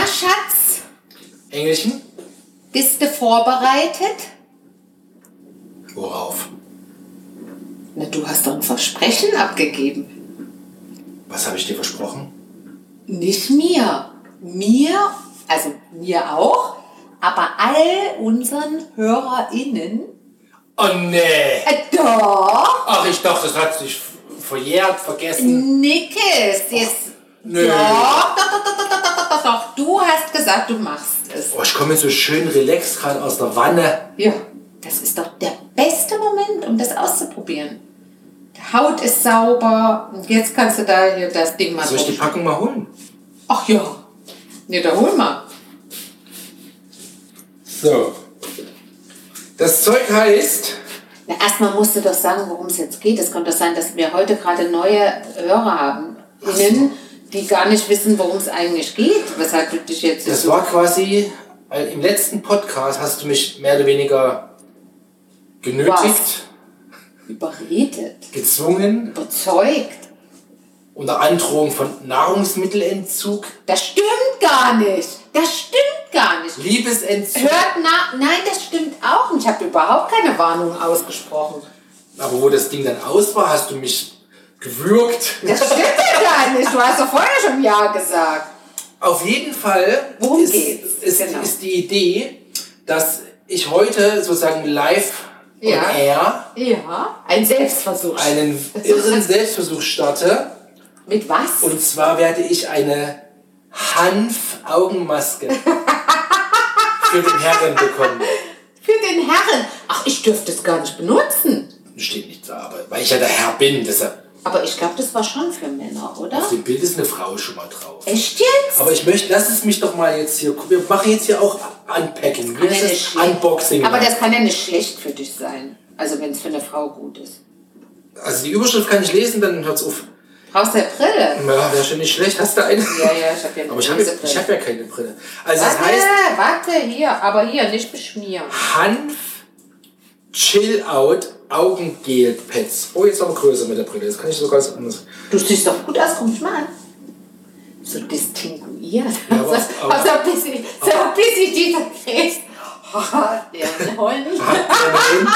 Na, Schatz, Engelchen? bist du vorbereitet? Worauf? Na, du hast doch ein Versprechen abgegeben. Was habe ich dir versprochen? Nicht mir. Mir, also mir auch, aber all unseren HörerInnen. Oh nee! Äh, doch! Ach, ich dachte, das hat sich verjährt, vergessen. Nickes, jetzt. Nö. Doch, doch, doch, doch, doch, doch, doch, doch, Du hast gesagt, du machst es. Oh, ich komme so schön relaxed gerade aus der Wanne. Ja, das ist doch der beste Moment, um das auszuprobieren. Die Haut ist sauber und jetzt kannst du da hier das Ding mal Soll ich die Packung mal holen? Ach ja. Ne, da hol mal. So. Das Zeug heißt. Na, erstmal musst du doch sagen, worum es jetzt geht. Es kann doch sein, dass wir heute gerade neue Hörer haben. Innen. So die gar nicht wissen, worum es eigentlich geht. Weshalb du dich jetzt Das war quasi. weil Im letzten Podcast hast du mich mehr oder weniger genötigt, überredet, gezwungen, überzeugt. unter Androhung von Nahrungsmittelentzug, Das stimmt gar nicht. Das stimmt gar nicht. Liebesentzug. Hört nach. Nein, das stimmt auch nicht. Ich habe überhaupt keine Warnung ausgesprochen. Aber wo das Ding dann aus war, hast du mich gewürgt. Das stimmt ja gar nicht. Du hast doch vorher schon Ja gesagt. Auf jeden Fall Worum ist, geht's? ist, Genau. ist die Idee, dass ich heute sozusagen live Ja. on air Ja, ein Selbstversuch. einen irren Selbstversuch starte. Mit was? Und zwar werde ich eine Hanf-Augenmaske für den Herren bekommen. Für den Herren. Ach, ich dürfte es gar nicht benutzen. Steht nicht da, aber weil ich ja der Herr bin, deshalb Aber ich glaube, das war schon für Männer, oder? auf dem Bild ist eine Frau schon mal drauf. Echt jetzt? Aber ich möchte, lass es mich doch mal jetzt hier. Wir machen jetzt hier auch Unpacking. Das? nicht schlecht- Unboxing. Aber das kann ja nicht schlecht für dich sein. Also wenn es für eine Frau gut ist. also die Überschrift kann ich lesen, dann hört's auf. Brauchst du eine Brille? Ja, wäre schon nicht schlecht. Hast du eine? Ja, ja, ich habe ja eine Aber ich habe hab ja keine Brille. Also das Warte, heißt warte, hier, aber hier, nicht beschmieren. Hanf Chill Out Augengel Pads. Oh, jetzt noch größer mit der Brille. Das kann ich so ganz anders. Du siehst doch gut aus, guck mich mal an. So distinguiert. Ja, aber- so, aber- so ein bisschen, so ein bisschen dieser Face. Oh, der Hund.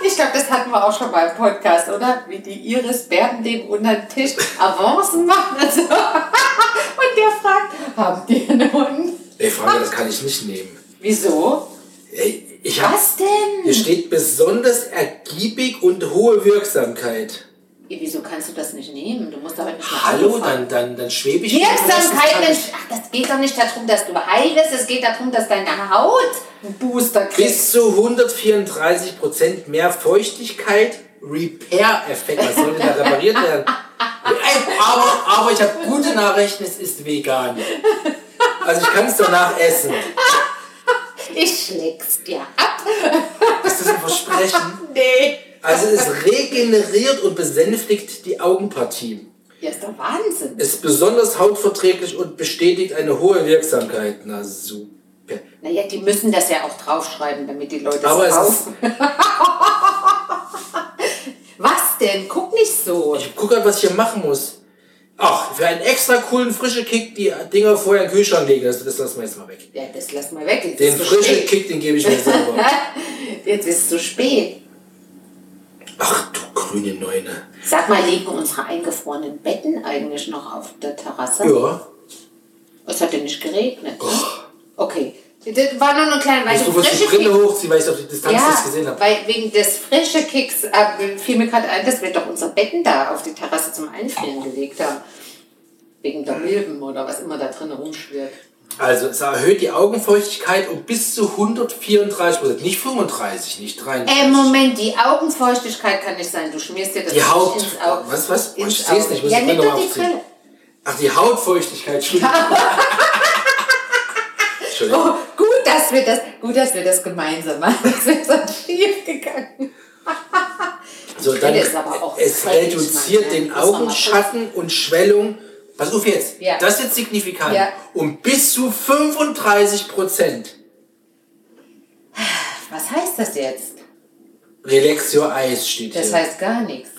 Ich glaube, das hatten wir auch schon mal im Podcast, oder? Wie die Iris Bärendem unter den Tisch Avancen macht. Und, so. und der fragt, habt ihr einen Hund? Ey, Frage, das kann ich nicht nehmen. Wieso? Ey, ich hab, Was denn? Hier steht besonders ergiebig und hohe Wirksamkeit. Wieso kannst du das nicht nehmen? Du musst aber nicht nach Hallo, dann, dann, dann schwebe ich. Wirksamkeit nicht. Ach, das geht doch nicht darum, dass du heil bist. Es geht darum, dass deine Haut einen Booster kriegt. Bis zu 134% mehr Feuchtigkeit, Repair-Effekt. Was soll da repariert werden? Aber, aber ich habe gute Nachrichten, es ist vegan. Also ich kann es danach essen. Ich schläg's dir ab. Ist das ein Versprechen? Nee. Also es regeneriert und besänftigt die Augenpartie. Ja, ist doch Wahnsinn. Ist besonders hautverträglich und bestätigt eine hohe Wirksamkeit. Na super. Naja, die müssen das ja auch draufschreiben, damit die Leute Aber es kaufen. Was denn? Guck nicht so. Ich gucke halt, was ich hier machen muss. Ach, für einen extra coolen frischen Kick die Dinger vorher in den Kühlschrank legen. Das, das lassen wir jetzt mal weg. Ja, das lass mal weg. Jetzt Den frischen. Kick, den gebe ich mir selber. Jetzt ist es zu spät. Ach du grüne Neune. Sag mal, liegen unsere eingefrorenen Betten eigentlich noch auf der Terrasse? Ja. Es hat ja nicht geregnet. Ne? Okay. Das war nur eine kleine, weil du kurz die frische Brille Kick- hochziehen, weil ich auf die Distanz Ja, das gesehen habe. weil wegen des frische Kicks äh, fiel mir gerade ein, dass wir doch unsere Betten da auf die Terrasse zum Einfrieren gelegt haben. Wegen der Milben oder was immer da drin rumschwirrt. Also es erhöht die Augenfeuchtigkeit um bis zu 134 Prozent. Nicht 35, nicht 33. Äh, Moment, die Augenfeuchtigkeit kann nicht sein. Du schmierst dir das Die Haut. ins Auge. Was, was? Ins ich sehe es nicht. Ich muss Ja, die nimm Brille doch die aufziehen. Brille. Ach, die Hautfeuchtigkeit. Entschuldigung. Oh, dass wir das, gut, dass wir das gemeinsam machen. Das wäre sonst schief gegangen. So, dann, ist es dreckig, reduziert Mann, den Augenschatten und Schwellung. Pass auf jetzt. Ja. Das ist jetzt signifikant. Ja. Um bis zu 35 Prozent. Was heißt das jetzt? Relax your eyes steht Das hier. heißt gar nichts.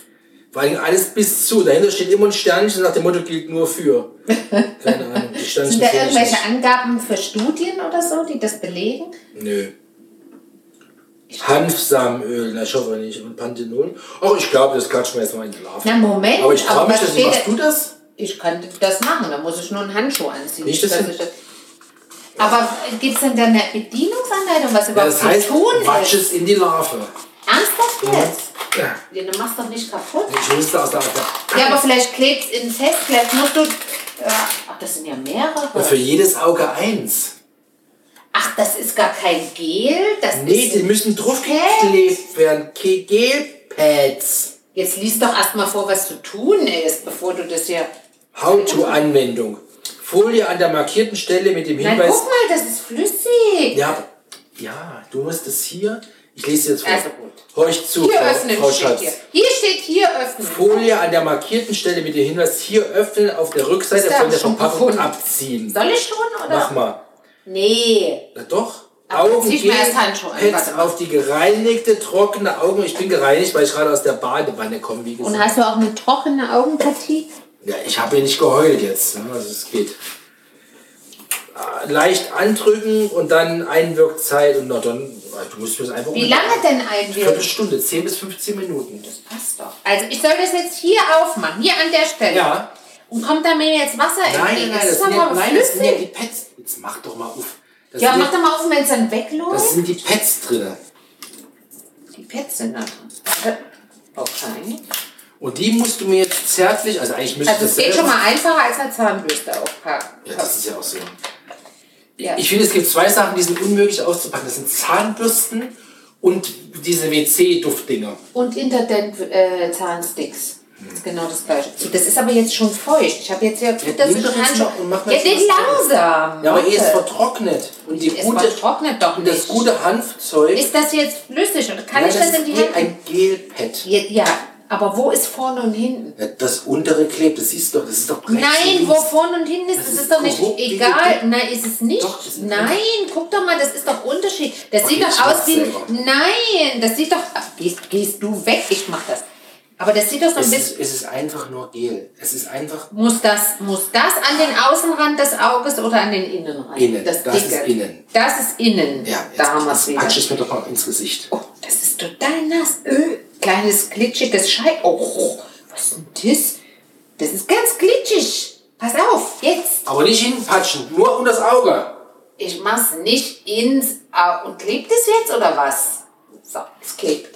Vor allem alles bis zu. Dahinter steht immer ein Sternchen nach dem Motto gilt nur für. Keine Ahnung. Sind da irgendwelche. Angaben für Studien oder so, die das belegen? Nö. Hanfsamenöl, na ich hoffe nicht. Und Panthenol. Oh, ich glaube, das klatschen wir jetzt mal in die Larve. Na Moment, Aber ich traue mich das nicht. Machst du das? Ich könnte das machen, da muss ich nur einen Handschuh anziehen. Nicht das dass ich das aber gibt es denn da eine Bedienungsanleitung, was Ja, überhaupt das heißt, zu tun watsch ist? es in die Larve. Ernsthaft jetzt? Ja. Ja, du machst doch nicht kaputt. Ich musste aus der Ja, aber vielleicht klebt es innen fest, vielleicht musst du... Ach, das sind ja mehrere. Für jedes Auge eins. Ach, das ist gar kein Gel, das Nee, ist... die müssen draufgeklebt werden. Gelpads. Jetzt lies doch erstmal vor, was zu tun ist, bevor du das hier... How-to-Anwendung. Folie an der markierten Stelle mit dem Nein, Hinweis. guck mal, das ist flüssig. Ja, ja, du musst es hier. Ich lese jetzt vor. Also gut. Horch zu, Hier Frau, Frau Schatz. hier. Hier steht hier öffnen. Folie an der markierten Stelle mit dem Hinweis hier öffnen auf der Rückseite von der schon Verpackung gefunden? abziehen. Soll ich schon, oder? Mach mal. Nee. Na doch. Aber Augen warte mal. auf die gereinigte, trockene Augen. Ich bin gereinigt, weil ich gerade aus der Badewanne komme, wie gesagt. Und hast du auch eine trockene Augenpartie? Ja, ich habe hier nicht geheult jetzt. Ne? Also es geht. Äh, Leicht andrücken und dann Einwirkzeit und dann, äh, du musst das einfach Wie lange denn einwirken? Viertelstunde, 10 bis 15 Minuten. Passt doch. Also ich soll das jetzt hier aufmachen, hier an der Stelle. Ja. Und kommt da mir jetzt Wasser Nein, nein, entgegen? nein, das das ist sind, ja, aber nein, das sind ja die. Pads. Jetzt mach doch mal auf. Das Ja, sind, mach doch mal auf, wenn es dann wegläuft. das sind die Pads drin. Die Pads sind da drin. Okay. Und die musst du mir jetzt zärtlich, also eigentlich müsste Also es das geht schon mal einfacher als eine Zahnbürste aufpacken. Ja, das ist ja auch so. Ja. Ich finde, es gibt zwei Sachen, die sind unmöglich auszupacken. Das sind Zahnbürsten und diese WC-Duftdinger. Und Interdent-Zahnsticks. Das ist genau das gleiche. Das ist aber jetzt schon feucht. Ich habe jetzt ja gut, dass ich und mach mal Ja, jetzt was langsam. Ja, aber eh ist Warte. vertrocknet. Und die Es gute, vertrocknet doch und das nicht. gute Hanfzeug. Ist das jetzt flüssig? Oder kann Ja, ich das, in die ist Hände... ein Gelpad. Ja, ja, aber wo ist vorne und hinten? Das untere klebt, das siehst du doch, das ist doch breit. Nein, wo vorne und hinten ist, Das das ist ist doch nicht korrupt, egal. Nein, ist es nicht. Doch, ist Nein, guck doch mal, das ist doch Unterschied. Das Okay, sieht doch aus wie. selber. Nein, das sieht doch. Gehst, gehst du weg, ich mach das. Aber das sieht doch so ein Es bisschen. ist, es ist einfach nur Gel. Es ist einfach Muss das, muss das an den Außenrand des Auges oder an den Innenrand? Innen. Das, Das ist innen. Das ist innen. Ja, da jetzt haben wir es wieder. patsch es mir doch mal ins Gesicht. Oh, das ist total nass. Öh, kleines glitschiges Schei. Oh, was ist denn das? Das ist ganz glitschig. Pass auf, jetzt. Aber nicht hinpatschen, nur um das Auge. Ich mach's nicht ins Auge. Und klebt es jetzt oder was? So, es klebt.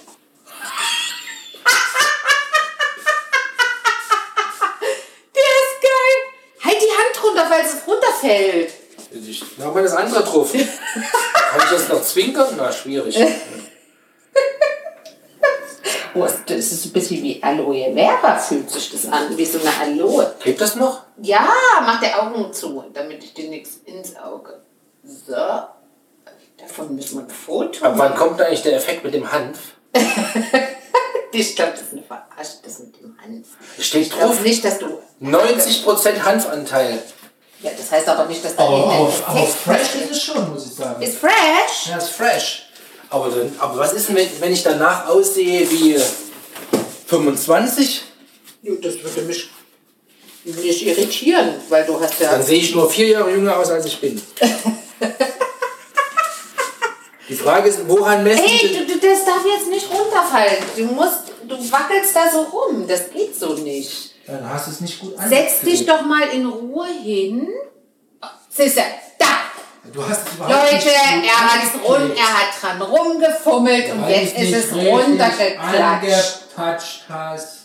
Der ist geil. Halt die Hand runter, weil es runterfällt. Ich mach mal das andere drauf. Kann ich das noch zwinkern? Na, schwierig. Oh, das ist ein bisschen wie Aloe Vera, fühlt sich das an. Wie so eine Aloe. Klebt das noch? Ja, mach die Augen zu, damit ich dir nichts ins Auge. So. Davon müssen wir ein Foto Ab wann kommt eigentlich der Effekt mit dem Hanf? Ich glaube, das ist eine Verarsche, das mit dem Hanf. Steht Ich drauf, nicht, dass du. 90% Hanfanteil. Ja, das heißt aber nicht, dass da Aber, aber, ein aber Effekt fresh ist es schon, muss ich sagen. Ist fresh? ja, ist fresh. Aber, dann, aber was ist denn, wenn, wenn ich danach aussehe wie 25? Ja, das würde mich nicht irritieren, weil du hast ja. Dann sehe ich nur vier Jahre jünger aus, als ich bin. Die Frage ist, woran messen Hey, du, das darf jetzt nicht runterfallen. Du musst, du wackelst da so rum. Das geht so nicht. Dann hast du es nicht gut Setz dich doch mal in Ruhe hin. Siehst du, da! Du hast es Leute, er, hat's angeklebt. rund, er hat dran rumgefummelt und jetzt ist es runtergeklatscht. hast.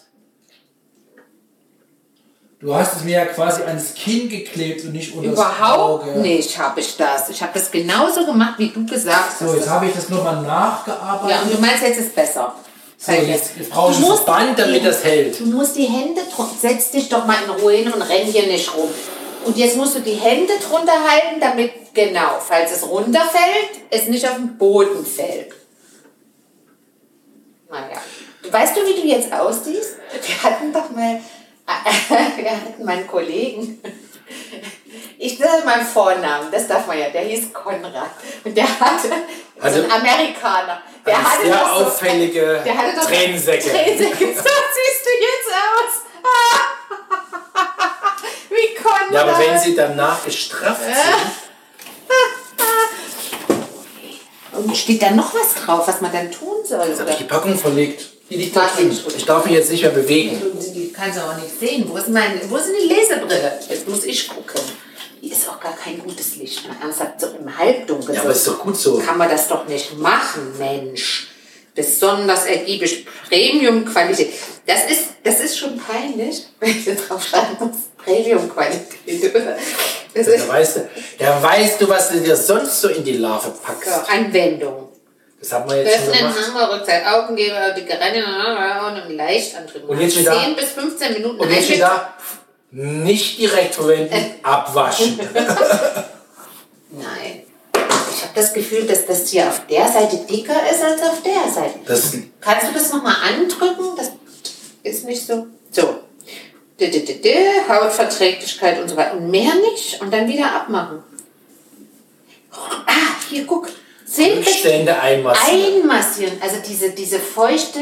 Du hast es mir ja quasi ans Kinn geklebt und nicht unter das Überhaupt Auge. nicht habe ich das. Ich habe das genauso gemacht, wie du gesagt hast. So, jetzt habe ich das nochmal nachgearbeitet. ja, und du meinst, jetzt ist besser. So, jetzt, jetzt brauche ich Du das musst Band, damit das hält. Du musst die Hände. Setz dich doch mal in Ruhe hin und renn hier nicht rum. Und jetzt musst du die Hände drunter halten, damit, genau, falls es runterfällt, es nicht auf den Boden fällt. Naja. Weißt du, wie du jetzt aussiehst? Wir hatten doch mal, wir hatten mal einen Kollegen. Ich sage mal Vornamen, das darf man ja. Der hieß Konrad. Und der hatte, so Also- ein Amerikaner. Der hatte sehr doch so, auffällige der hatte doch Tränensäcke. Tränensäcke. So du jetzt aus. Wie Konrad. Ja, aber wenn sie danach gestrafft sind. Und steht da noch was drauf, was man dann tun soll? Jetzt habe ich die Packung verlegt. Die liegt da drin. Ich darf mich jetzt nicht mehr bewegen. Die kannst du auch nicht sehen. Wo ist, mein, wo ist denn die Lesebrille? Jetzt muss ich gucken. Hier ist auch gar kein gutes Licht. Mal ernsthaft, so im Halbdunkel. Ja, aber ist doch gut so. kann man das doch nicht machen, Mensch. Besonders ergiebig Premium-Qualität. Das ist, das ist schon peinlich, wenn ich da drauf schreiben muss. Premium-Qualität. Da ist weißt, du, da weißt du, was du dir sonst so in die Larve packst. so, Anwendung. Das haben wir jetzt schon Öffnen, gemacht. Hammer, Rückzeit, Augengeber, die Geräte und leicht antreten. Und jetzt wieder- 10 bis 15 Minuten. Und jetzt wieder nicht direkt verwenden, abwaschen. Nein. Ich habe das Gefühl, dass das hier auf der Seite dicker ist als auf der Seite. Das, Kannst du das nochmal andrücken? Das ist nicht so. So. Hautverträglichkeit und so weiter. Und mehr nicht. Und dann wieder abmachen. Ah, hier, guck. Rückstände einmassieren. einmassieren. Also diese, diese feuchte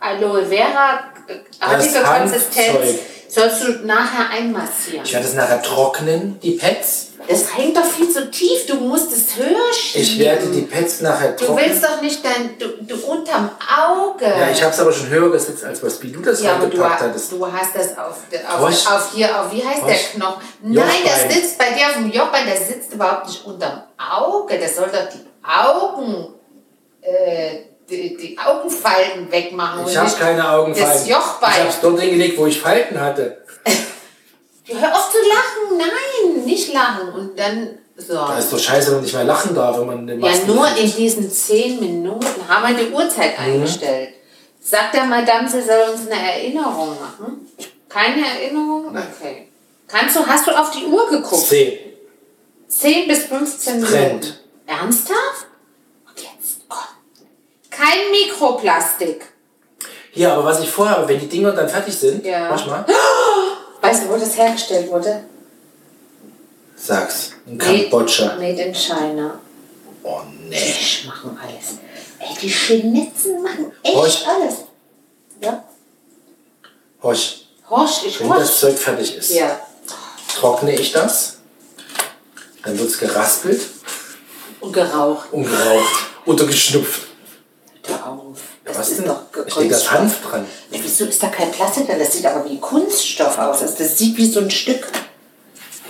Aloe Vera äh, artige Konsistenz sollst du nachher einmassieren. Ich werde es nachher trocknen, die Pads. Das hängt doch viel zu tief. Du musst es höher schieben. Ich werde die Pads nachher Du trocknen. willst doch nicht dein, du, du unterm Auge. Ja, ich habe es aber schon höher gesetzt, als was wie du das Ja, aber du, reingepackt ha- hattest. du hast das auf, auf, auf hier, auf wie heißt Frosch. der Knochen? Nein, das Jochbein. sitzt bei dir auf dem Jochbein, das sitzt überhaupt nicht unterm Auge. Das soll doch die Augen, äh, die, die Augenfalten wegmachen. Ich habe keine Augenfalten. Das Jochbein. Ich habe es dort hingelegt, wo ich Falten hatte. Hör auf zu lachen, nein, nicht lachen. Und dann, so. Das ist doch scheiße, wenn man nicht mehr lachen darf, wenn man eine Ja, Maske nur trägt. in diesen zehn Minuten haben wir die Uhrzeit Mhm. eingestellt. Sagt der Madame, sie soll uns eine Erinnerung machen? Keine Erinnerung? Okay. Kannst du, hast du auf die Uhr geguckt? C. 10 bis 15 Minuten. Trend. Ernsthaft? Und jetzt, komm. Kein Mikroplastik. Hier, aber was ich vorhabe, wenn die Dinger dann fertig sind, Ja. mach mal, Weißt du, wo das hergestellt wurde? sag's. In Kambodscha. Made in China. Oh nee. Die machen alles. Ey, die Schnitzen machen echt Horch. alles. Ja? Horch, Horsch, ich wenn das horch. Zeug fertig ist, Ja. trockne ich das, dann wird's geraspelt Und geraucht. und geraucht oder geschnupft. Hör auf. Was ist denn? doch Da steht das Kunststoff. Hanf dran. Ja, wieso ist da kein Plastik drin? Das sieht aber wie Kunststoff aus. Also Das sieht wie so ein Stück.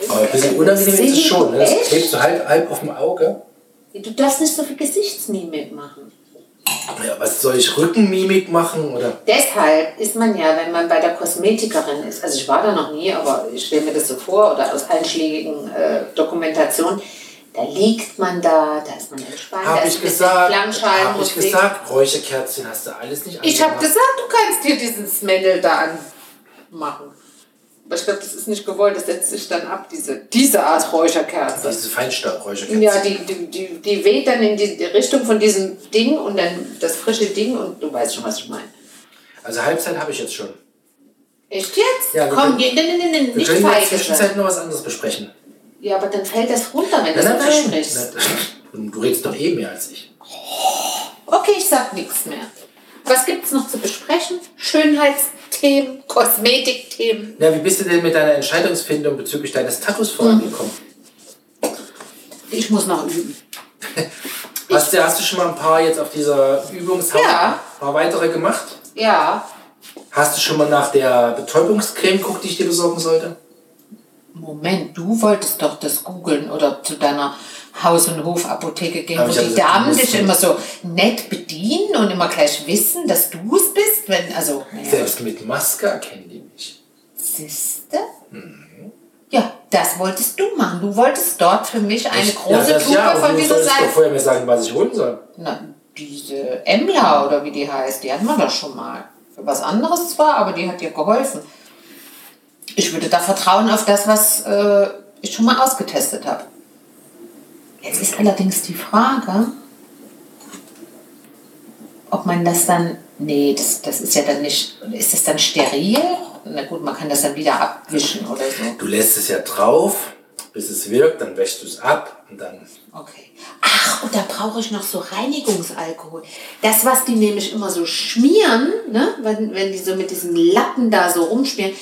Aber ein bisschen unangenehm ist es schon. Ne? Das Echt? klebt so halb, halb auf dem Auge. Du darfst nicht so viel Gesichtsmimik machen. Ja, was soll ich Rückenmimik machen? Oder? Deshalb ist man ja, wenn man bei der Kosmetikerin ist, also ich war da noch nie, aber ich stelle mir das so vor, oder aus einschlägigen äh, Dokumentationen, da liegt man da, da ist man entspannt, da Habe ist ich bisschen gesagt, habe ich gesagt, Räucherkerzchen hast du alles nicht Ich habe angemacht. gesagt, du kannst dir diesen Smendel da anmachen. Aber ich glaube, das ist nicht gewollt, das setzt sich dann ab, diese, diese Art Räucherkerze. Diese Feinstaub-Räucherkerzchen. Ja, die, die, die, die weht dann in die Richtung von diesem Ding und dann das frische Ding und du weißt schon, was ich meine. Also Halbzeit habe ich jetzt schon. Echt jetzt? Ja, wir Komm, können- nein, nein, Wir nicht können in der Zwischenzeit noch was anderes besprechen. Ja, aber dann fällt das runter, wenn du so viel sprichst. Nein, Du redest doch eh mehr als ich. Okay, ich sag nichts mehr. Was gibt's noch zu besprechen? Schönheitsthemen, Kosmetikthemen. Na, wie bist du denn mit deiner Entscheidungsfindung bezüglich deines Tattoos vorangekommen? Ich muss noch üben. Hast, du, hast du schon mal ein paar jetzt auf dieser Übungshaut, Ja. ein paar weitere gemacht? Ja, Hast du schon mal nach der Betäubungscreme geguckt, die ich dir besorgen sollte? Moment, du wolltest doch das googeln oder zu deiner Haus- und Hofapotheke gehen, wo ich die Damen dich immer so nett bedienen und immer gleich wissen, dass du es bist, wenn, also, naja, Selbst mit Maske erkennen die mich. siehste? Ja, das wolltest du machen. Du wolltest dort für mich eine große ja, Tube ja, von dieser doch Seife. vorher mir sagen, was ich holen soll. Na, diese Emla oder wie die heißt, die hatten wir doch schon mal. Was anderes zwar, aber die hat dir geholfen. Ich würde da vertrauen auf das, was äh, ich schon mal ausgetestet habe. Jetzt ist allerdings die Frage, ob man das dann. Nee, das, das ist ja dann nicht. Ist das dann steril? Na gut, man kann das dann wieder abwischen oder so. Du lässt es ja drauf, bis es wirkt, dann wäschst du es ab und dann. Okay. Ach, und da brauche ich noch so Reinigungsalkohol. Das, was die nämlich immer so schmieren, ne? wenn, wenn die so mit diesen Lappen da so rumschmieren,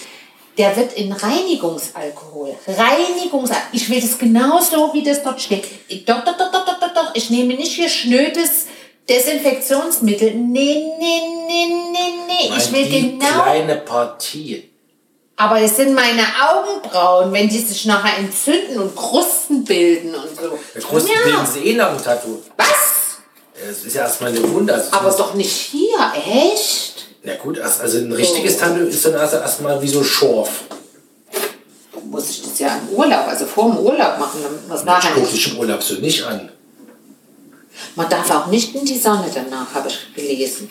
Der wird in Reinigungsalkohol. Reinigungsalkohol. Ich will das genauso, wie das dort steht. Doch, doch, doch, doch, doch, doch, doch. Ich nehme nicht hier schnödes Desinfektionsmittel. Nee, nee, nee, nee, nee. Ich will die genau. kleine Partie. Aber es sind meine Augenbrauen, wenn die sich nachher entzünden und Krusten bilden und so. Größte ja. bilden sie eh nach dem Tattoo. Was? Das ist ja erstmal eine Wunde. Also Aber doch nicht hier, echt? Ja gut, also also ein richtiges Tattoo ist dann erst erstmal wie so Schorf. Muss ich das ja im Urlaub, also vor dem Urlaub machen, damit man es Ich nachher gucke nicht. dich im Urlaub so nicht an. Man darf auch nicht in die Sonne danach, habe ich gelesen.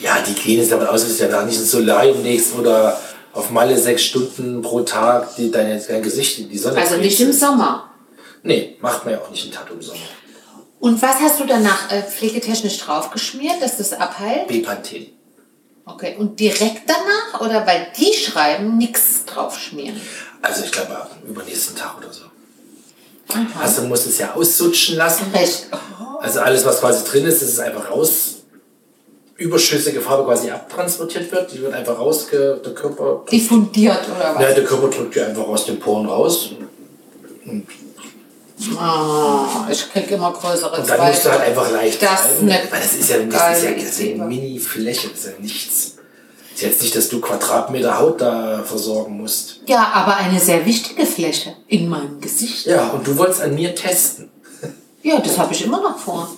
Ja, die gehen jetzt davon aus, dass du danach nicht ins Solarium legst oder auf Malle sechs Stunden pro Tag die, dein, dein Gesicht in die Sonne Also nicht klebst. im Sommer. Nee, macht man ja auch nicht im Tattoo im Sommer. Und was hast du danach äh, pflegetechnisch draufgeschmiert, dass das abheilt? Bepanthen. Okay, und direkt danach? Oder weil die schreiben, nichts draufschmieren? Also ich glaube am übernächsten Tag oder so. Also musst es ja aussutschen lassen. Recht. Also alles, was quasi drin ist, ist einfach raus. Überschüssige Farbe quasi abtransportiert wird. Die wird einfach rausge... Der Körper... Diffundiert oder was? Ja, der Körper drückt die einfach aus den Poren raus. Ah, ich krieg immer größere Und dann musst du halt einfach leicht Das ist reiben. eine Weil das ist ja, das ist ja, eine Mini-Fläche, das ist ja nichts. Das ist jetzt nicht, dass du Quadratmeter Haut da versorgen musst. Ja, aber eine sehr wichtige Fläche in meinem Gesicht. Ja, und du wolltest an mir testen. Ja, das habe ich immer noch vor.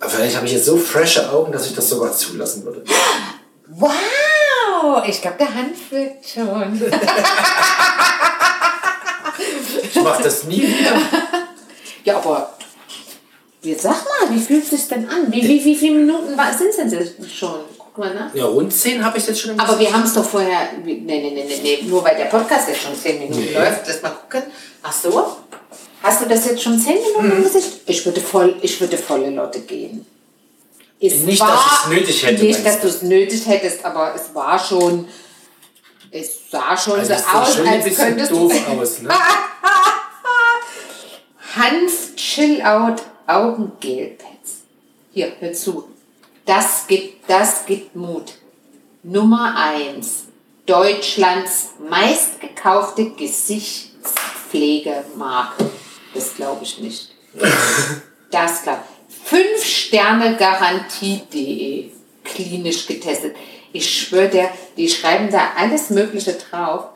Aber vielleicht habe ich jetzt so frische Augen, dass ich das sogar zulassen würde. Wow, ich glaube, der Hand wirkt schon. Ich mache das nie wieder. ja, aber jetzt sag mal, wie fühlt es sich denn an? Wie, wie, wie viele Minuten sind es denn jetzt schon? Guck mal nach. Ja, rund 10 habe ich jetzt schon im Aber wir haben es doch vorher. Nee, nee, nee, nee, nee, nur weil der Podcast jetzt schon 10 Minuten Nee. läuft. Lass mal gucken. Ach so? Hast du das jetzt schon 10 Minuten im Gesicht? Ich würde, voll, ich würde volle Lotte gehen. Es Nicht, dass ich es nötig hätte, Nicht, dass du es nötig hättest, aber es war schon. Es sah schon Also so aus, schon ein als bisschen könntest doof du. aus, ne? Hanf Chill Out Augengel-Pads. Hier, hör zu. Das gibt, das gibt Mut. Nummer 1. Deutschlands meistgekaufte Gesichtspflegemarke. Das glaube ich nicht. Das glaube ich. 5 Sterne Garantie.de. Klinisch getestet. Ich schwöre dir, die schreiben da alles Mögliche drauf.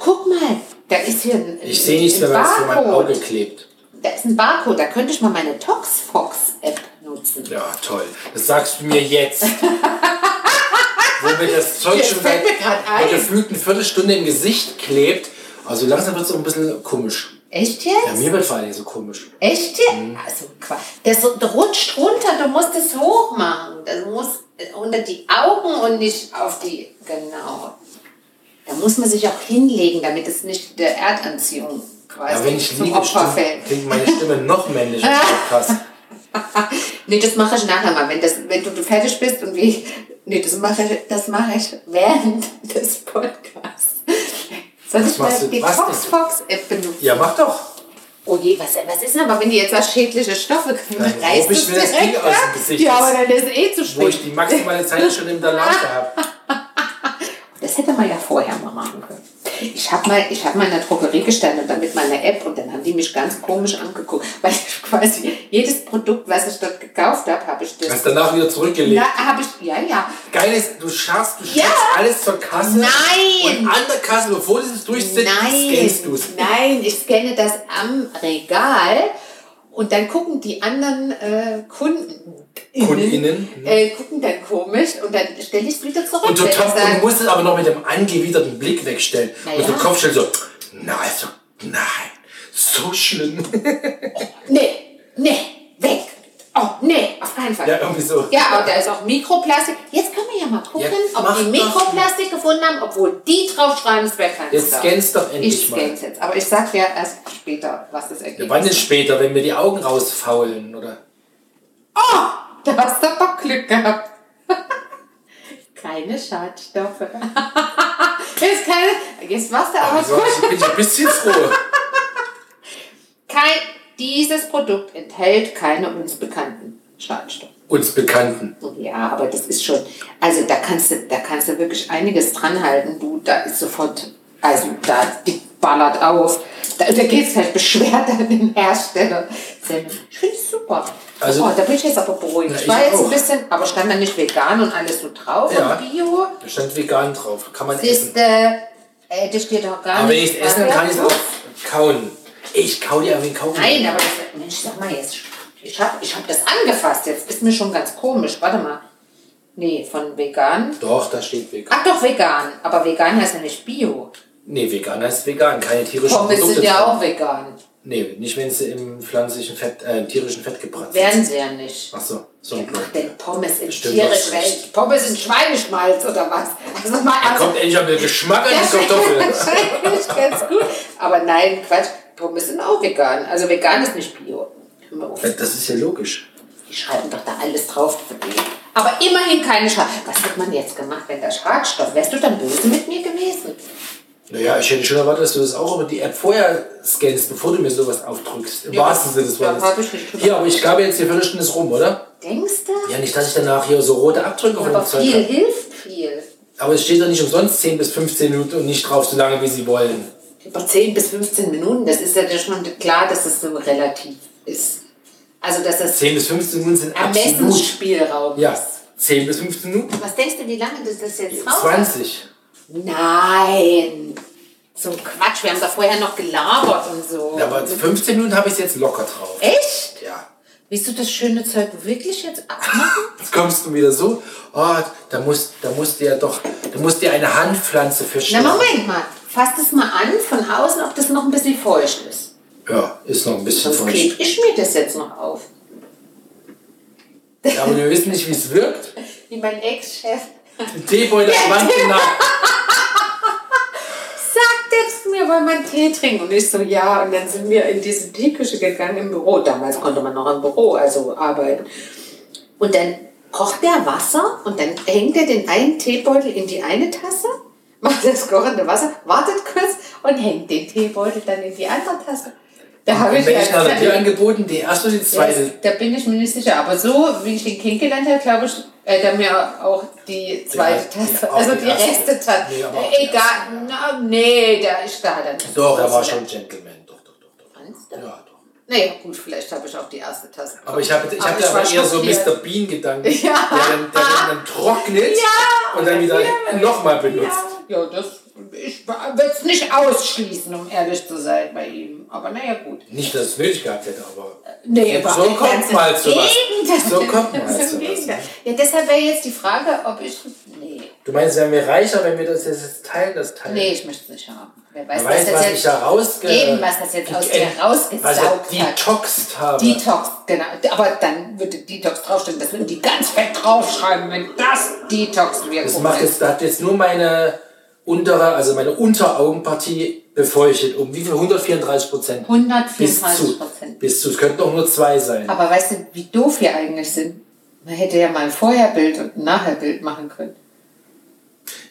Guck mal, da ist hier ein, Ich sehe nichts mehr, weil es vor Barcode. Auge klebt. Da ist ein Barcode, da könnte ich mal meine ToxFox-App nutzen. Ja, toll. Das sagst du mir jetzt. Wo mir das Zeug schon seit mir grad ein. einer gefühlten Viertelstunde im Gesicht klebt. Also langsam wird es auch ein bisschen komisch. Echt Ja, jetzt? mir wird vor Dingen so komisch. Echt jetzt? Also Quatsch. Das rutscht runter, du musst es hoch machen. Das muss unter die Augen und nicht auf die. Genau. Da muss man sich auch hinlegen, damit es nicht der Erdanziehung quasi Ja, wenn ich zum Opfer fällt. klingt meine Stimme noch männlicher im Podcast. Nee, das mache ich nachher mal, wenn, das, wenn du, fertig bist und wie. Nee, das mache ich, das mache ich während des Podcasts. Soll ich mal die Was denn? ToxFox-App benutzen? Ja, mach doch. Oh je, was, was ist denn aber, wenn die jetzt was schädliche Stoffe Dann reißt ich es mir das Ding aus dem? Gesicht. Ja, aber dann ist eh zu Wo spät. ich die maximale Zeit schon der Lage habe. Das hätte man ja vorher mal machen können. Ich habe mal, ich hab mal in der Drogerie gestanden und dann mit meiner App und dann haben die mich ganz komisch angeguckt, weil ich quasi jedes Produkt, was ich dort gekauft habe, habe ich das. Hast danach wieder zurückgelegt. Ja, habe ich, ja, ja. Geil ist, du schaffst, du Ja. schickst alles zur Kasse. Nein. Und an der Kasse, bevor du es durchsetzt, scannst du es. nein, ich scanne das am Regal und dann gucken die anderen äh, Kunden KundInnen. äh, gucken dann komisch und dann stelle ich es wieder zurück. Und du, sage, du musst es aber noch mit dem angewiderten Blick wegstellen. Na Und so ja. Kopfstellen so, na also, nein, so schlimm. nee, nee, weg. Oh, nee, auf keinen Fall. ja, irgendwie so. Ja, aber da ist auch Mikroplastik. Jetzt können wir ja mal gucken, Jetzt ob die doch. Mikroplastik gefunden haben, obwohl die draufschreiben, es wäre kein Jetzt Star. scannst doch endlich Ich mal. scann's jetzt, aber ich sag dir erst später, was das Ergebnis Ja, wann denn später, wenn wir die Augen rausfaulen, oder? Da hast du aber Glück gehabt. keine Schadstoffe. jetzt, keine, jetzt machst du aber Also, ich bin ein bisschen froh. Kein, dieses Produkt enthält keine uns bekannten Schadstoffe. uns Bekannten. Ja, aber das ist schon, also da kannst du, da kannst du wirklich einiges dran halten. Du, da ist sofort, also da die ballert auf. Da, da geht es halt beschwert an den Hersteller. Ich finde es super. Also- oh, da bin ich jetzt aber beruhigt. Ja, ich war jetzt auch. ein bisschen, aber stand da nicht vegan und alles so drauf Ja. und Bio? Da stand vegan drauf. Kann man Das essen. äh, das steht doch gar Aber wenn nicht. ich es esse, dann kann ich es auch kauen. Ich kau dir irgendwie kauen. Nein, aber das, Mensch, sag mal jetzt. Ich habe ich hab das angefasst. Jetzt ist mir schon ganz komisch. Warte mal. Nee, von vegan. Doch, da steht vegan. Ach doch, vegan. Aber vegan heißt ja nicht Bio. Nee, vegan heißt vegan. Keine tierischen Pommes Produkte. sind ja auch vegan. Nee, nicht wenn sie im pflanzlichen Fett, äh, im tierischen Fett gebrannt Werden sie ja nicht. Ach so, so ein Blöd. denn Pommes in tierisch, recht. Pommes in Schweineschmalz oder was? Also mal Da kommt endlich auch der Geschmack an die Kartoffel. Wahrscheinlich ganz gut. Aber nein, Quatsch. Pommes sind auch vegan. Also vegan ist nicht Bio. Auf. Ja, Das ist ja logisch. Die schreiben doch da alles drauf. Aber immerhin keine Schadstoffe. Was hat man jetzt gemacht, wenn da Schadstoff? Wärst du dann böse mit mir gewesen? Naja, ich hätte schon erwartet, dass du das auch über die App vorher scannst, bevor du mir sowas aufdrückst. Im Ja, wahrsten Sinne des Wortes. Hier, aber ich glaube jetzt die Viertelstunde ist rum, oder? Denkst du? Ja, nicht, dass ich danach hier so rote Abdrücke von Aber dem Zeug viel hilft viel. Aber es steht doch nicht umsonst 10 bis 15 Minuten und nicht drauf, so lange wie sie wollen. Über 10 bis 15 Minuten, das ist ja schon klar, dass es so relativ ist. Also, dass das 10 bis 15 Minuten sind absolut. Ermessensspielraum Ja, ist. 10 bis 15 Minuten. Was denkst du, wie lange das das jetzt dauert? 20. Nein. So ein Quatsch, wir haben da vorher noch gelabert und so. Ja, aber 15 Minuten habe ich jetzt locker drauf. Echt? Ja. Willst du das schöne Zeug wirklich jetzt abmachen? Jetzt kommst du wieder so, oh, da musst, da musst du ja doch, da musst dir eine Handpflanze für Na, schlagen. Moment mal. Fass das mal an von außen, ob das noch ein bisschen feucht ist. Ja, ist noch ein bisschen Sonst feucht. klebe ich mir das jetzt noch auf. Ja, aber wir wissen nicht, wie es wirkt. Wie mein Ex-Chef Teebeutel Wand genagelt. sagt jetzt mir, wollen wir einen Tee trinken? Und ich so, ja. Und dann sind wir in diese Teeküche gegangen im Büro. Damals konnte man noch im Büro also arbeiten. Und dann kocht der Wasser und dann hängt er den einen Teebeutel in die eine Tasse, macht das kochende Wasser, wartet kurz und hängt den Teebeutel dann in die andere Tasse. Da habe ich ich ja- nach dir angeboten, die erste oder die zweite? Das, da bin ich mir nicht sicher. Aber so, wie ich den kennengelernt habe, glaube ich, äh, da mir auch die zweite Die- Tasse, auch also die die erste. Tasse. Nee, Äh, Egal, na, nee, da ist da dann. Doch, er war schon Gentleman. Doch, doch, doch. doch. Meinst du? Ja, doch. Naja, gut, vielleicht habe ich auch die erste Tasse. Aber ich habe ich hab da aber eher so. Mr. Bean-Gedanken, Ja. der, dann, der dann, dann trocknet und dann wieder nochmal benutzt. Ja, das, ich würde es nicht ausschließen, um ehrlich zu sein bei ihm. Aber naja, gut. Nicht, dass es nötig gehabt hätte, aber Nee, So aber kommt ganz im mal zu was. So kommt mal zu was? Ja, deshalb wäre jetzt die Frage, ob ich. Nee. du meinst, wären wir reicher, wenn wir das jetzt teilen, das teilen? Nee, ich möchte es nicht haben. Wer weiß, weiß, das was jetzt ich da rausge... Eben, was das jetzt aus dir rausgesaugt hat. detoxt habe. Detox, genau. Aber dann würde Detox draufstehen. Das würden die ganz fett draufschreiben, wenn das Detox das Wirkung macht jetzt, hat jetzt nur meine untere, also meine Unteraugenpartie befeuchtet. Um wie viel? 134 Prozent. Bis 134 zu. Prozent. Bis zu. Es könnten auch nur zwei sein. Aber weißt du, wie doof wir eigentlich sind? Man hätte ja mal ein Vorherbild und ein Nachherbild machen können.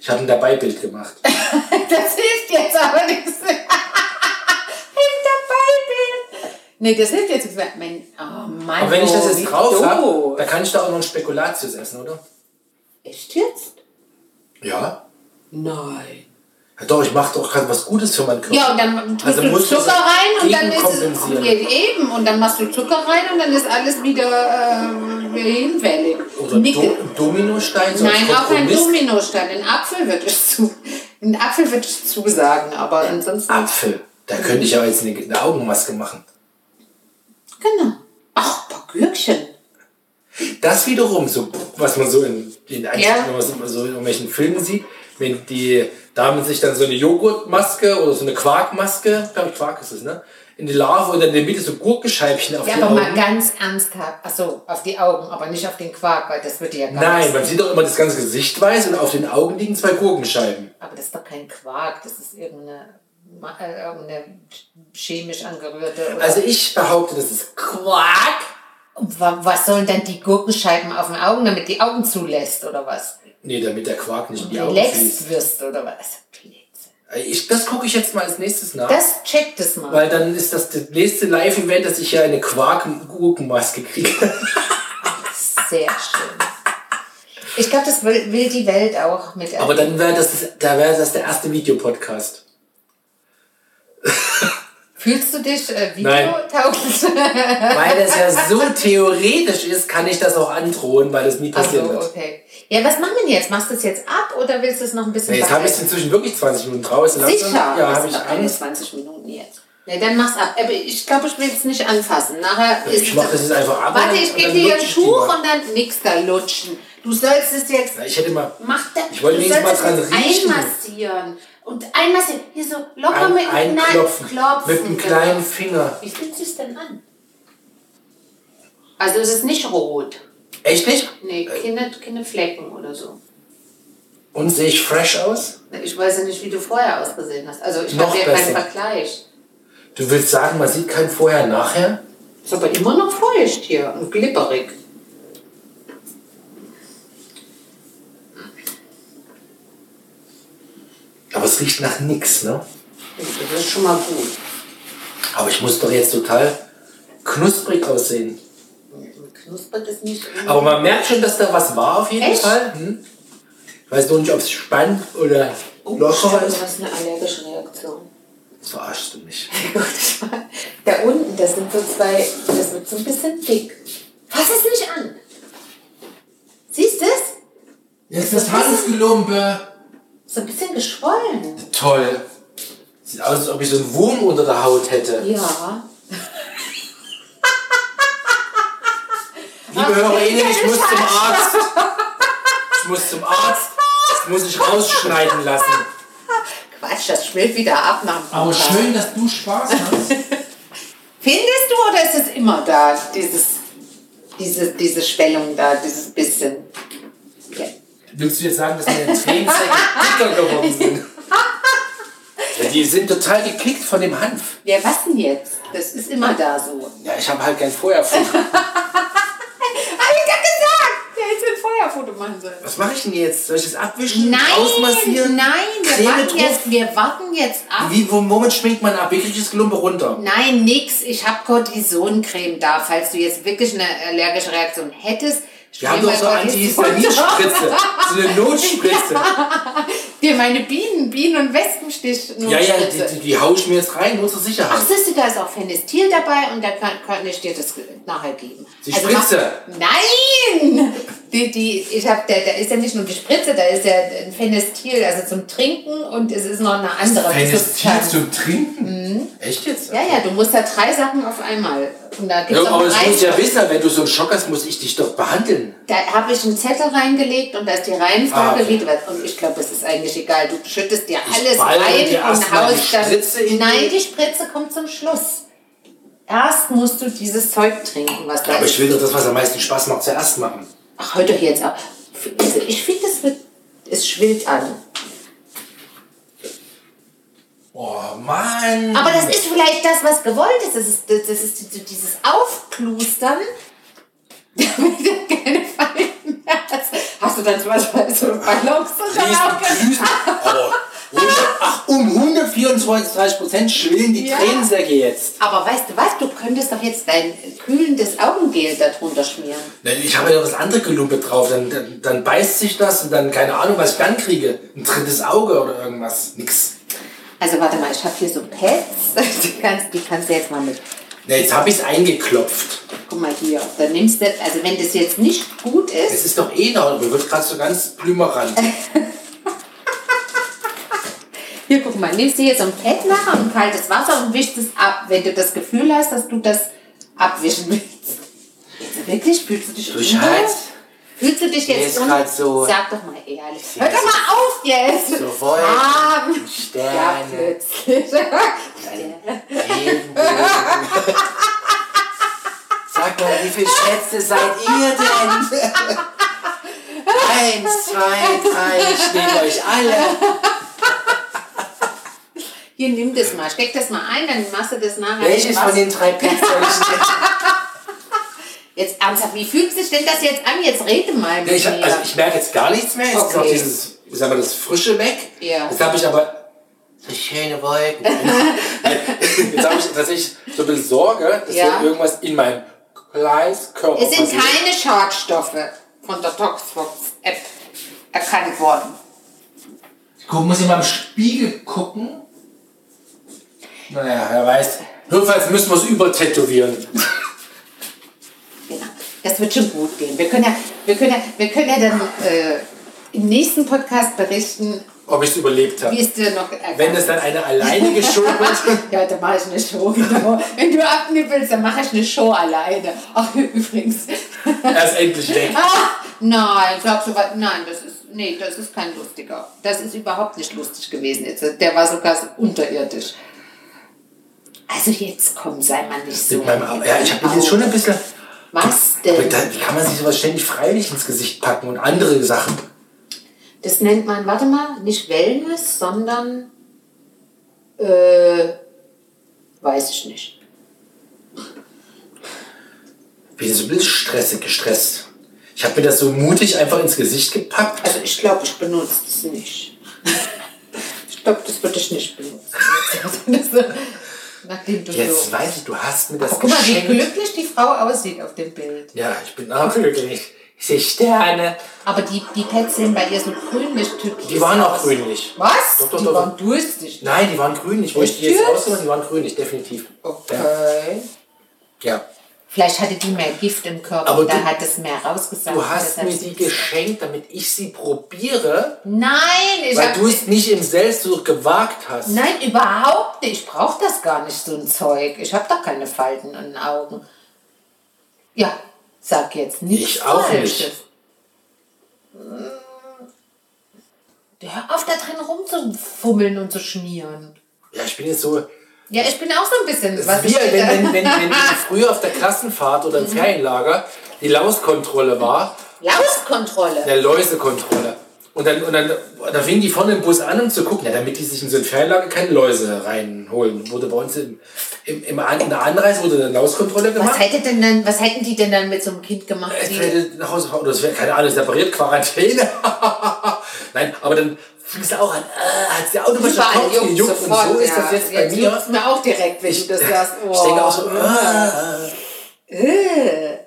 Ich habe ein Dabeibild gemacht. Das hilft jetzt aber nichts. Ein Dabeibild. Nee, das hilft jetzt nicht mehr. Mein, oh Mann, Aber wenn ich das oh, jetzt drauf habe, dann kann ich da auch noch ein Spekulatius essen, oder? Echt jetzt? Ja. Nein. Ja doch, ich mache doch gerade was Gutes für meinen Körper. Ja, und dann tust Also du Zucker rein und dann ist es ja, eben und dann machst du Zucker rein und dann ist alles wieder wieder hinfällig. Oder. Do Dominostein, so Nein, auch ein. Dominostein. Ein Apfel würde ich zu, ein Apfel würde ich zusagen, aber ansonsten Apfel. Da könnte ich ja jetzt eine, eine Augenmaske machen. genau. Ach, ein paar Gürkchen. Das wiederum, so, was man so in, in, Ja. so in irgendwelchen Filmen sieht, wenn die Damen sich dann so eine Joghurtmaske oder so eine Quarkmaske, glaube ich, Quark ist es, ne? In die Larve und dann in der Mitte so Gurkenscheibchen auf Ja, die aber Augen. mal ganz ernsthaft. Achso, auf die Augen, aber nicht auf den Quark, weil das würde ja gar Nein, man sieht doch immer das ganze Gesicht weiß und auf den Augen liegen zwei Gurkenscheiben. Aber das ist doch kein Quark, das ist irgendeine, äh, irgendeine chemisch angerührte. Oder Also ich behaupte, das ist Quark. Was sollen dann die Gurkenscheiben auf den Augen, damit die Augen zulässt oder was? Nee, damit der Quark nicht in die Augen fließt. Wirst oder was? Ich, das gucke ich jetzt mal als nächstes nach. Das checkt es mal. weil dann ist das das nächste Live-Event, dass ich hier eine Quark-Gurkenmaske kriege. Sehr schön. Ich glaube, das will, will die Welt auch mit Aber dann wäre das, da wäre das der erste Videopodcast. Fühlst du dich äh, videotauglich? Weil das ja so theoretisch ist, kann ich das auch androhen, weil das nie passieren Also, wird. okay. Ja, was machen wir denn jetzt? Machst du es jetzt ab oder willst du es noch ein bisschen Nee, jetzt habe ich es inzwischen wirklich 20 Minuten draußen. Sicher. Ja, das habe ich Angst. 20 Minuten jetzt. Nee, dann mach's ab. Aber ich glaube, ich will es nicht anfassen. Nachher ist Ich mache das jetzt einfach ab. Warte, ich gebe dir ein mal. und dann nix da lutschen. Du sollst es jetzt. Ja, Ich hätte mal. Mach da, Ich wollte wenigstens mal dran riechen. einmassieren. Und einmassieren. Hier so locker Ein, mit einem kleinen einklopfen. Klopfen. Mit einem genau. kleinen Finger. Wie fühlt sich denn an? Also es ist nicht rot. Echt nicht? Nee, keine, keine Flecken oder so. Und sehe ich fresh aus? Ich weiß ja nicht, wie du vorher ausgesehen hast. Also ich habe ja keinen. Vergleich. Du willst sagen, man sieht kein Vorher-Nachher? Ist aber immer noch feucht hier und glibberig. Aber es riecht nach nix, ne? Das ist schon mal gut. Aber ich muss doch jetzt total knusprig aussehen. Knusprig ist nicht. Aber man merkt schon, dass da was war auf jeden Echt? Fall. Hm? Ich weiß nur nicht, ob es spannend oder Oh, locker du ist. hast eine allergische Reaktion. Das verarschst du mich. Da unten, das sind so zwei, das wird so ein bisschen dick. Fass es nicht an. Siehst du es? Jetzt das Handgelumpe. So ein bisschen geschwollen. Toll. Sieht aus, als ob ich so einen Wurm unter der Haut hätte. Ja. Liebe Hörerinnen, ich muss zum Arzt. Ich muss zum Arzt. Das muss ich rausschneiden lassen. Quatsch, das schwillt wieder ab nach dem Aber schön, dass du Spaß hast. Findest du oder ist es immer da, dieses, diese, diese Schwellung da, dieses bisschen? Ja. Willst du jetzt sagen, dass meine Tränensäcke dicker geworden sind. Ja, die sind total gekickt von dem Hanf. ja, was denn jetzt? Das ist immer da so. Ja, ich habe halt kein Feuerfoto. Hab ich ja gesagt! Der hätte ein Feuerfoto machen sollen. Was mache ich denn jetzt? Soll ich das abwischen? Nein, Ausmassieren? nein, wir Creme warten, drauf? jetzt, wir warten jetzt ab. Wie, wo, womit schminkt man ab? Wie kriege ich das Gelumpe runter? Nein, nix. Ich habe Cortisoncreme da, falls du jetzt wirklich eine allergische Reaktion hättest. Wir haben doch so Antihistaminspritze. So eine Notspritze. Dir meine Bienen, Bienen- und Wespenstich Ja, ja, die, die, die hau ich mir jetzt rein, nur zur Ach, Sicherheit. siehst du, da ist auch Phenestil dabei und da kann, kann ich dir das nachher geben. Die Spritze? Mach, nein! Die, die, ich hab, da, da ist ja nicht nur die Spritze, da ist ja ein Phenestil, also zum Trinken und es ist noch eine andere Substanz. zum Trinken? Echt jetzt? Ja, ja, du musst da drei Sachen auf einmal. Und da gibt's Ja, aber das muss ja wissen, wenn du so einen Schock hast, muss ich dich doch behandeln. Da habe ich einen Zettel reingelegt und da ist die Reihenfolge Ah, okay. Und ich glaube, es ist eigentlich egal. Du schüttest dir alles rein dir und haust dann. Nein, die Spritze kommt zum Schluss. Erst musst du dieses Zeug trinken, was da Aber ist. ich will doch das, was am meisten Spaß macht, zuerst machen. Ach, hör doch jetzt auf. Also ich finde, es wird. Es schwillt an. Oh Mann. Aber das ist vielleicht das, was gewollt ist. Das ist, das ist dieses Aufklustern, damit du keine Falten mehr hast. Hast du dann zum Beispiel so Ballons auch Riesen, aber ach, um 124 Prozent schwillen die Ja. Tränensäcke jetzt. Aber weißt du was, du könntest doch jetzt dein kühlendes Augengel darunter schmieren. Nein, Ich habe ja noch das andere Gelumpe drauf, dann, dann, dann beißt sich das und dann keine Ahnung, was ich dann kriege. Ein drittes Auge oder irgendwas. Nix. Also warte mal, ich habe hier so Pads, die kannst, die kannst du jetzt mal mit. Na, jetzt habe ich es eingeklopft. Guck mal hier, dann nimmst du, also wenn das jetzt nicht gut ist, Es ist doch eh noch, mir wird gerade so ganz blümerant. hier guck mal, nimmst du hier so ein Pad nachher und kaltes Wasser und wischst es ab, wenn du das Gefühl hast, dass du das abwischen willst. Jetzt wirklich, fühlst du dich Durch unwohl? Hals. Fühlst du dich jetzt grad so- Sag doch mal ehrlich. Ja, Hör doch mal auf jetzt! So Wolken, Ah, ja, Sterne, plötzlich. Regenbogen. Sag mal, wie viele Schätze seid ihr denn? Eins, zwei, drei, ich nehme euch alle. Hier, nimm das mal, steck das mal ein, dann machst du das nachher. Welches von den drei Packs soll ich denn? Jetzt ernsthaft, wie fühlt sich denn das jetzt an? Jetzt rede mal mit Ja, ich, mir. also ich merke jetzt gar nichts mehr. Jetzt ist noch Okay. dieses, ich sag mal, das Frische weg. Ja. Jetzt habe ich aber so schöne Wolken. jetzt habe ich tatsächlich so ein bisschen Sorge, dass Ja. hier irgendwas in meinem Gleis Körper. Es sind keine Schadstoffe von der Toxfox-App erkannt worden. Guck, muss ich mal im Spiegel gucken. Naja, wer weiß. Notfalls müssen wir es übertätowieren. Das wird schon gut gehen. Wir können ja, wir können ja, wir können ja dann äh, im nächsten Podcast berichten, Ob ich es überlebt wie habe. Wenn es dann eine alleinige Show wird. Ja, dann mache ich eine Show, genau. Wenn du abnippelst, dann mache ich eine Show alleine. Ach, übrigens. Er ist endlich weg. Ah, nein, glaubst du was? Nein, das ist, nee, das ist kein lustiger. Das ist überhaupt nicht lustig gewesen. Jetzt, der war sogar so unterirdisch. Also jetzt komm, sei mal nicht so. Mit meinem, ja, ich habe jetzt schon ein bisschen. Was denn? da, wie kann man sich sowas ständig freiwillig ins Gesicht packen und andere Sachen? Das nennt man, warte mal, nicht Wellness, sondern, äh, weiß ich nicht. Bin so ein bisschen stressig, gestresst. Ich habe mir das so mutig einfach ins Gesicht gepackt. Also ich glaube, ich benutze es nicht. Ich glaube, das würde ich nicht benutzen. Nachdem du Jetzt so... weiß ich, du hast mir das Guck mal, wie glücklich die Frau aussieht auf dem Bild. Ja, ich bin auch glücklich. Ich sehe Sterne. Aber die, die Pads sehen bei ihr so grünlich-türkis Die waren auch aus. grünlich. Was? Doch, doch, die doch. waren durstig. Nein, die waren grünlich. Wo ich die jetzt rausgenommen die waren grünlich, definitiv. Okay. Ja. Vielleicht hatte die mehr Gift im Körper. Aber da du- hat es mehr rausgesagt. Du hast mir die geschenkt, damit ich sie probiere, Nein, ich weil du es nicht im Selbstversuch gewagt hast. Nein, überhaupt nicht. Ich brauche das gar nicht, so ein Zeug. Ich habe doch keine Falten an den Augen. Ja, sag jetzt nichts Ich auch Falsches. nicht. Hör auf, da drin rumzufummeln und zu schmieren. Ja, ich bin jetzt so. Ja, ich bin auch so ein bisschen. Das was ist wie, wenn, wenn, wenn, wenn früher auf der Klassenfahrt oder im Mhm. Ferienlager die Lauskontrolle war, Lauskontrolle. der Läusekontrolle. Und dann, und dann, dann fingen die vorne im Bus an, um zu gucken, ja, damit die sich in so ein Ferienlager keine Läuse reinholen. Wurde bei uns im, im, im, An- in der Anreise wurde eine Lauskontrolle gemacht. Was, hätte denn dann, was hätten die denn dann mit so einem Kind gemacht? Hätte nach Hause oder es wäre, keine Ahnung, separiert, Quarantäne. Nein, aber dann fing es auch an, äh, hat die Automatisch überall Kopf juckt gejuckt und so ist ja. das jetzt bei mir. mir auch direkt, wenn du das sagst. Oh. Ich denke auch so, äh, Äh.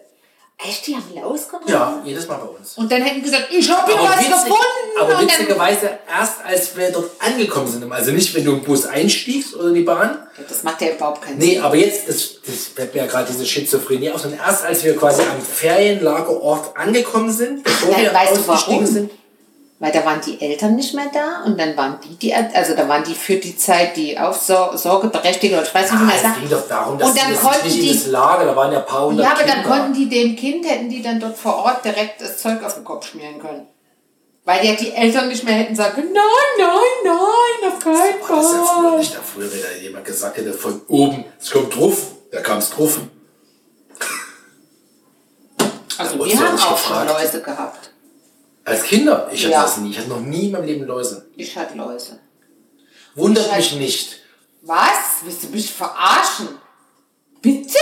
Echt, die haben Lauskontrolle? ja, jedes Mal bei uns. Und dann hätten gesagt, ich habe hier was witzig, gefunden. aber witzigerweise erst als wir dort angekommen sind. Also nicht, wenn du im Bus einstiegst oder in die Bahn. das macht ja überhaupt keinen Nee, aber jetzt, das, das fällt mir ja gerade diese Schizophrenie aus. Und erst als wir quasi am Ferienlagerort angekommen sind, bevor Nein, wir weißt du ausgestiegen sind. Weil da waren die Eltern nicht mehr da und dann waren die, die also da waren die für die Zeit die Aufsorgeberechtigten oder ich weiß nicht, wie Ah, man es sagt. ging doch darum, dass Und dann das konnten die- das Lager, da waren ja ein paar hundert Ja, aber dann Kinder. konnten die dem Kind, hätten die dann dort vor Ort direkt das Zeug auf den Kopf schmieren können. Weil ja die Eltern nicht mehr hätten sagen können, nein, nein, nein, auf keinen War das ja früher Fall. nicht. Da früher, wenn da jemand gesagt hätte, von oben, es kommt drauf, da kam es drauf. Also wir haben auch schon gefragt. Läuse gehabt. Als Kinder, ich hatte Ja. das nie. Ich hatte noch nie in meinem Leben Läuse. Ich hatte Läuse. Wundert Ich mich nicht. Was? Willst du mich verarschen? Bitte?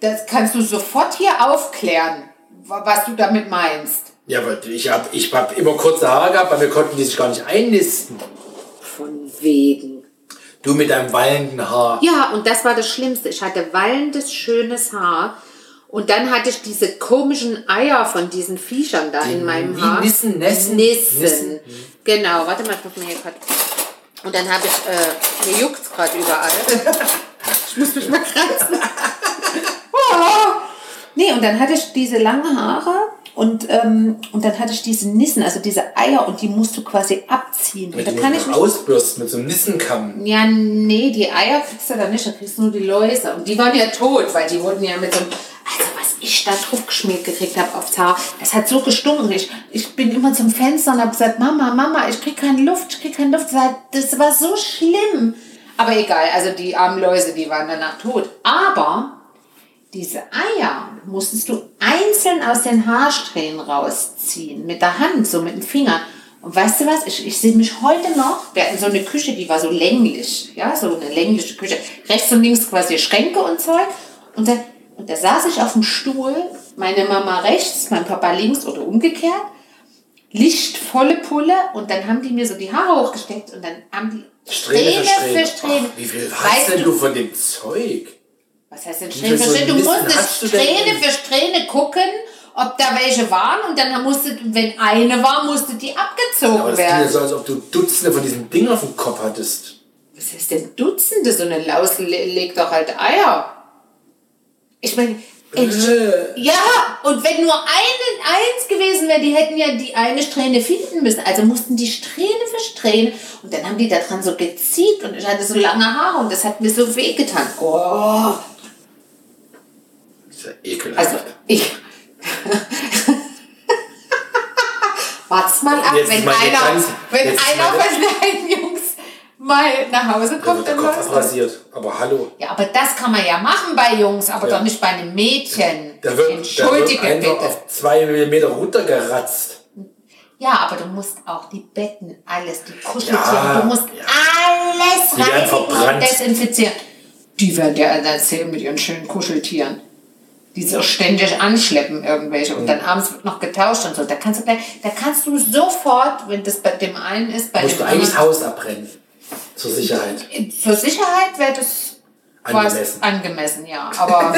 Das kannst du sofort hier aufklären, wa- was du damit meinst. Ja, aber ich habe ich hab immer kurze Haare gehabt, weil wir konnten die sich gar nicht einnisten. Von wegen. Du mit deinem wallenden Haar. Ja, und das war das Schlimmste. Ich hatte wallendes, schönes Haar. Und dann hatte ich diese komischen Eier von diesen Viechern da in meinem Haar. Nissen, Nessen? Nissen. Nissen. Genau, warte mal, ich muss mir hier grad. Und dann habe ich, äh, mir juckt es gerade überall. ich muss mich mal kratzen. oh. Nee, und dann hatte ich diese langen Haare und, ähm, und dann hatte ich diese Nissen, also diese Eier und die musst du quasi abziehen. Und da kann ich mich ausbürsten, mit so einem Nissenkamm. ja, nee, die Eier kriegst du da nicht, da kriegst du nur die Läuse. Und die waren ja tot, weil die wurden ja mit so einem. Ich da drauf geschmiert gekriegt habe aufs Haar, das hat so gestunken. Ich, ich bin immer zum Fenster und habe gesagt: Mama, Mama, ich krieg keine Luft, ich krieg keine Luft. Das war- so schlimm. Aber egal, also die armen Läuse, die waren danach tot. Aber diese Eier musstest du einzeln aus den Haarsträhnen rausziehen. Mit der Hand, so mit dem Finger. Und weißt du was? Ich, ich sehe mich heute noch. Wir hatten so eine Küche, die war so länglich. Ja, so eine längliche Küche. Rechts und links quasi Schränke und Zeug. Und da, und da saß ich auf dem Stuhl, meine Mama rechts, mein Papa links oder umgekehrt. Lichtvolle Pulle. Und dann haben die mir so die Haare hochgesteckt und dann haben die Strähne für Strähne. Ach, wie viel Weißt denn du- von dem Zeug? Was heißt denn Strähne für Strähne? Du musstest du Strähne für Strähne gucken, ob da welche waren und dann musste, wenn eine war, musste die abgezogen Aber das werden. ja so, als ob du Dutzende von diesen Dingen auf dem Kopf hattest. Was heißt denn Dutzende? So eine Laus le legt doch halt Eier. Ich meine, Äh. ja, und wenn nur einen, eins gewesen wäre, die hätten ja die eine Strähne finden müssen. Also mussten die Strähne für Strähne und dann haben die da dran so gezieht und ich hatte so lange Haare und das hat mir so wehgetan. Oh, Das ist ja ekelhaft. also ich. Wart's mal ab, wenn einer, wenn einer deinen Jungs mal nach Hause kommt, der dann Kopf abrasiert. Aber hallo. Ja, aber das kann man ja machen bei Jungs, aber Ja. doch nicht bei einem Mädchen. Da wird, da wird Entschuldige bitte. auf zwei Millimeter runtergeratzt. Ja, aber du musst auch die Betten, alles, die Kuscheltiere, Ja, du musst ja. alles Die reinigen und desinfizieren. Die werden dir erzählen mit ihren schönen Kuscheltieren. Die so ständig anschleppen irgendwelche und Mhm. dann abends wird noch getauscht und so. Da kannst du da kannst du sofort, wenn das bei dem einen ist, bei Musst dem du eigentlich das. Haus abbrennen. Zur Sicherheit. Zur Sicherheit wäre das Angemessen. quasi angemessen, ja. Aber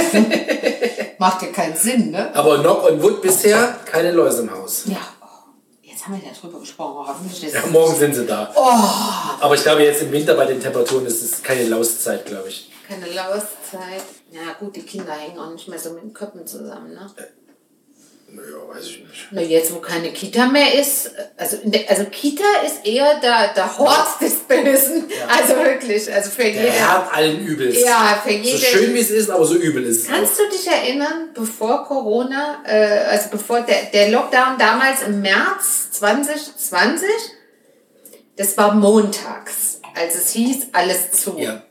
macht ja keinen Sinn, ne? Aber Knock on Wood bisher keine Läuse im Haus. Ja. Jetzt haben wir ja drüber gesprochen. Hoffentlich Ja, morgen sind sie da. Oh. Aber ich glaube, jetzt im Winter bei den Temperaturen ist es keine Lauszeit, glaube ich. keine Lauszeit. Ja gut, die Kinder hängen auch nicht mehr so mit den Köpfen zusammen, ne? Naja, weiß ich nicht. Na jetzt, wo keine Kita mehr ist, also, der, also Kita ist eher der, der Hort des Bösen. Also wirklich, also für Der jede. Herr allen Übels. Ja, für So jede. schön wie es ist, aber so übel ist es. Kannst du dich erinnern, bevor Corona, äh, also bevor der, der Lockdown damals im März 2020, das war montags, als es hieß, alles zu. Ja.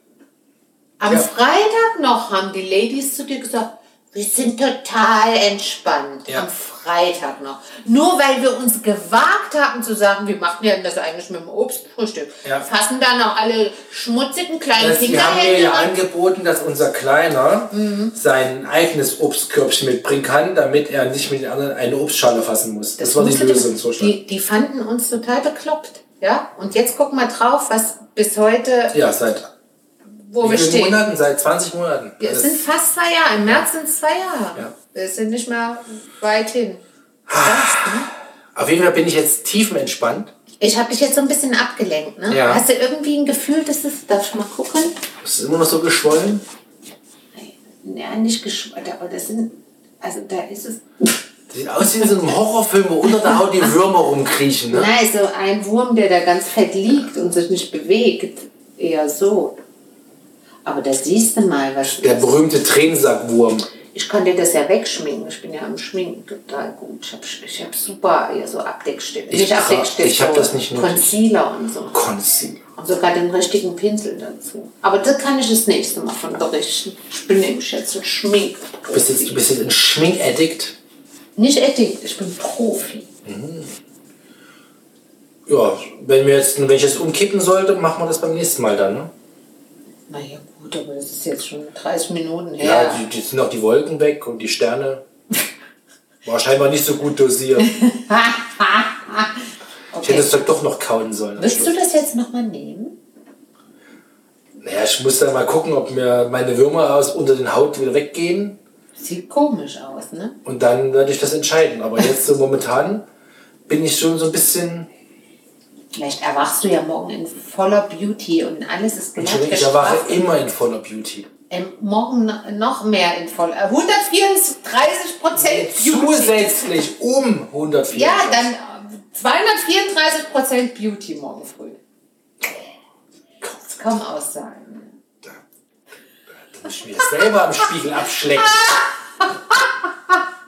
Am Ja. Freitag noch haben die Ladies zu dir gesagt, wir sind total entspannt. Ja. Am Freitag noch. Nur weil wir uns gewagt haben zu sagen, wir machen ja das eigentlich mit dem Obstfrühstück. Ja. Fassen dann noch alle schmutzigen kleinen Das, die haben mir Fingerhände ja an. angeboten, dass unser Kleiner Mhm. sein eigenes Obstkörbchen mitbringen kann, damit er nicht mit den anderen eine Obstschale fassen muss. Das, war die musste Lösung. das- So stand. die, die fanden uns total bekloppt. Ja? Und jetzt guck mal drauf, was bis heute, Ja, seit wo wie wir stehen. Monaten? Seit 20 Monaten. Ja, es Das- sind fast zwei Jahre. Im März sind es zwei Jahre. Ja. Wir sind nicht mehr weit hin. Auf jeden Fall bin ich jetzt tiefenentspannt. Ich habe dich jetzt so ein bisschen abgelenkt, ne? Ja. Hast du irgendwie ein Gefühl, dass es, darf ich mal gucken? Es ist immer noch so geschwollen. Ja, nicht geschwollen, aber das sind, also da ist es, Sieht aus wie in so einem Horrorfilm, wo unter der Haut die Würmer rumkriechen. Ne? nein, so ein Wurm, der da ganz fett liegt und sich nicht bewegt, eher so. Aber da siehst du mal, was Der berühmte Tränensackwurm. Ich kann dir das ja wegschminken. Ich bin ja am Schminken total gut. Ich habe ich hab super hier so Abdeckstift. Ich nicht Abdeckstift, ich hab so das nicht nötig. Concealer und so. Concealer. Und sogar den richtigen Pinsel dazu. Aber das kann ich das nächste Mal von berichten. Ich bin nämlich jetzt ein Schmink. Du bist jetzt, du bist jetzt ein Schminkaddict. Nicht Addict, ich bin Profi. Ja, wenn, wir jetzt, wenn ich jetzt umkippen sollte, machen wir das beim nächsten Mal dann. Ne? Naja, gut, aber das ist jetzt schon 30 Minuten Ja, her. die, die sind noch die Wolken weg und die Sterne. War scheinbar nicht so gut dosiert. Ich hätte okay. es doch doch noch kauen sollen. Willst du das jetzt nochmal nehmen? Naja, ich muss dann mal gucken, ob mir meine Würmer aus unter den Haut wieder weggehen. Sieht komisch aus, ne? Und dann werde ich das entscheiden. Aber jetzt so momentan bin ich schon so ein bisschen. Vielleicht erwachst du ja morgen in voller Beauty und alles ist glatt Ich erwache immer in voller Beauty. Ähm, morgen no- noch mehr in voll. Äh, 134 Prozent Beauty. Zusätzlich um 104. Ja, dann äh, 234 Prozent Beauty morgen früh. Kaum aussagen. Da muss ich mir selber am Spiegel abschlecken.